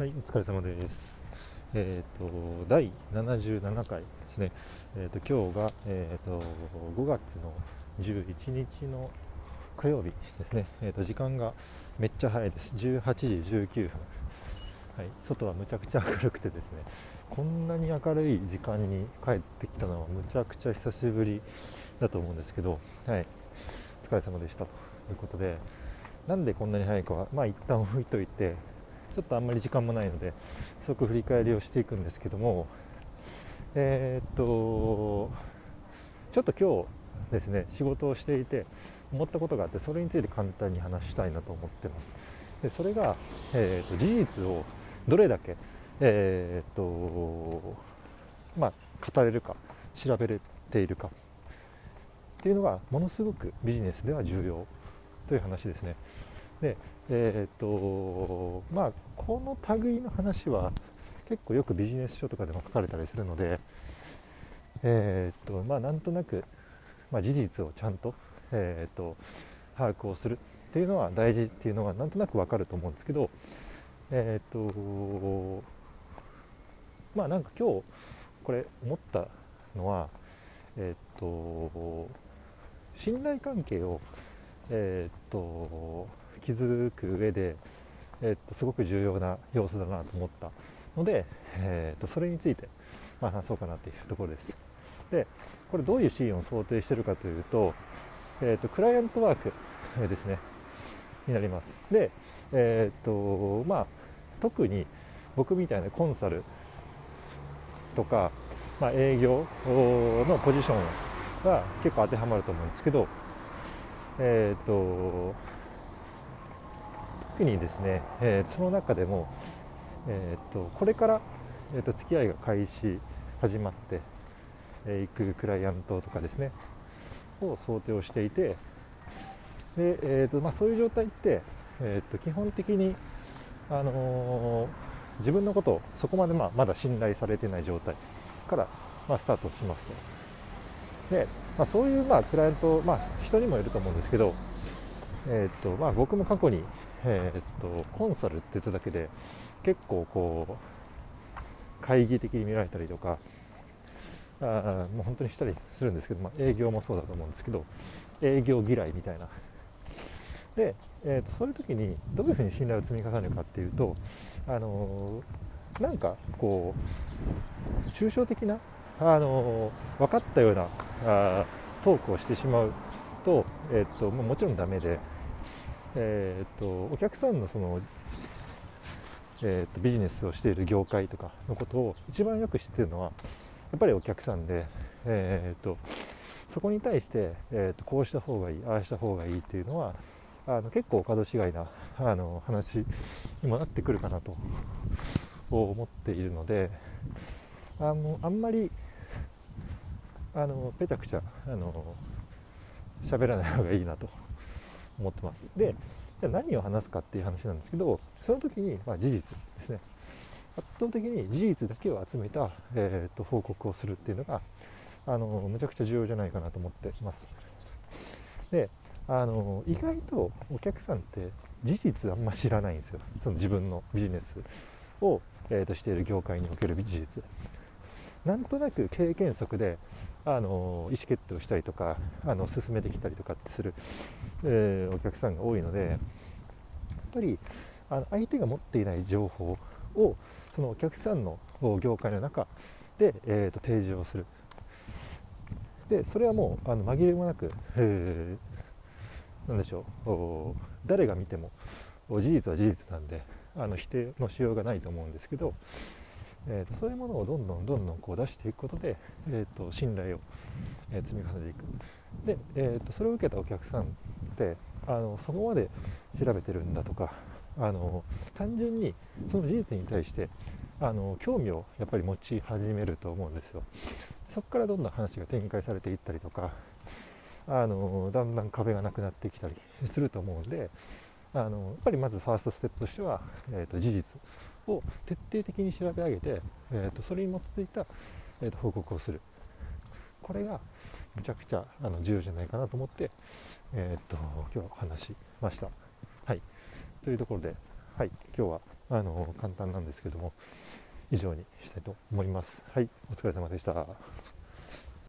はい、お疲れ様です。えっ、と、第77回ですね。えっ、と、今日が、えっ、と、5月の11日の火曜日ですね。えっ、と、時間がめっちゃ早いです。18時19分。はい、外はむちゃくちゃ明るくてですね、こんなに明るい時間に帰ってきたのはむちゃくちゃ久しぶりだと思うんですけど、はい、お疲れ様でしたということで、なんでこんなに早いかは、まあ一旦置いといて、ちょっとあんまり時間もないので、即振り返りをしていくんですけども、えーっと、ちょっと今日ですね、仕事をしていて思ったことがあって、それについて簡単に話したいなと思ってます。でそれが、えーっと事実をどれだけ、えーっとまあ、語れるか、調べれているかっていうのがものすごくビジネスでは重要という話ですね。で、えーっとまあ、この類の話は結構よくビジネス書とかでも書かれたりするので、えーっとまあ、なんとなく、まあ、事実をちゃんと,、えーっと把握をするっていうのは大事っていうのはなんとなくわかると思うんですけど、えっとまあなんか今日これ思ったのは、えっと信頼関係を、えっと築く上で、えっとすごく重要な要素だなと思ったので、えっとそれについて、まあ、話そうかなというところです。でこれどういうシーンを想定してるかというと,、えっとクライアントワーク、ですねになります。で、えっとまあ、特に僕みたいなコンサルとか、まあ、営業のポジションが結構当てはまると思うんですけど、えー、とにですね、えーその中でも、えー、とこれから、えー、と付き合いが開始始まってえーくクライアントとかですねを想定をしていてで、えーとまあ、そういう状態って、えー、と基本的に、あのー自分のことをそこまで、まあ、まだ信頼されてない状態から、まあ、スタートしますと。で、まあ、そういう、まあ、クライアント、まあ、人にもよると思うんですけど、えーとまあ、僕も過去に、えー、とコンサルって言っただけで結構こう懐疑的に見られたりとかあもう本当にしたりするんですけど、まあ、営業もそうだと思うんですけど営業嫌いみたいな。で、えー、とそういう時にどういうふうに信頼を積み重ねるかっていうと、あのーなんかこう抽象的な、あのー分かったようなあトークをしてしまうと,、えーとまあもちろんダメで、えー、とお客さんのその、えー、とビジネスをしている業界とかのことを一番よく知っているのはやっぱりお客さんで、えー、とそこに対して、えー、とこうした方がいいああした方がいいっていうのはあの結構お門違いなあの話にもなってくるかなと思っているのであのあんまりあのぺちゃくちゃあの喋らない方がいいなと。思ってます。でじゃ何を話すかっていう話なんですけどその時に、まあ、事実ですね圧倒的に事実だけを集めた、えー、と報告をするっていうのがあのむちゃくちゃ重要じゃないかなと思ってます。であの意外とお客さんって事実あんま知らないんですよその自分のビジネスを、えーとしている業界における事実なんとなく経験則であの意思決定をしたりとかあの進めてきたりとかってする、えーお客さんが多いのでやっぱりあの相手が持っていない情報をそのお客さんの業界の中で、えーと提示をする。でそれはもうあの紛れもなく、えーなんでしょう誰が見ても事実は事実なんであの否定のしようがないと思うんですけど、えーとそういうものをどんどんどんどんこう出していくことで、えー、と信頼を、え積み重ねていく。で、えー、とそれを受けたお客さんってあのそこまで調べてるんだとかあの単純にその事実に対してあの興味をやっぱり持ち始めると思うんですよ。そこからどんどん話が展開されていったりとかあのだんだん壁がなくなってきたりすると思うんであのやっぱりまずファーストステップとしては、えー、と事実。を徹底的に調べ上げて、えー、とそれに基づいた、えー、と報告をする。これがむちゃくちゃあの重要じゃないかなと思って、えー、と今日話しました。はい、というところで、はい、今日はあの簡単なんですけども以上にしたいと思います。はい。お疲れ様でした。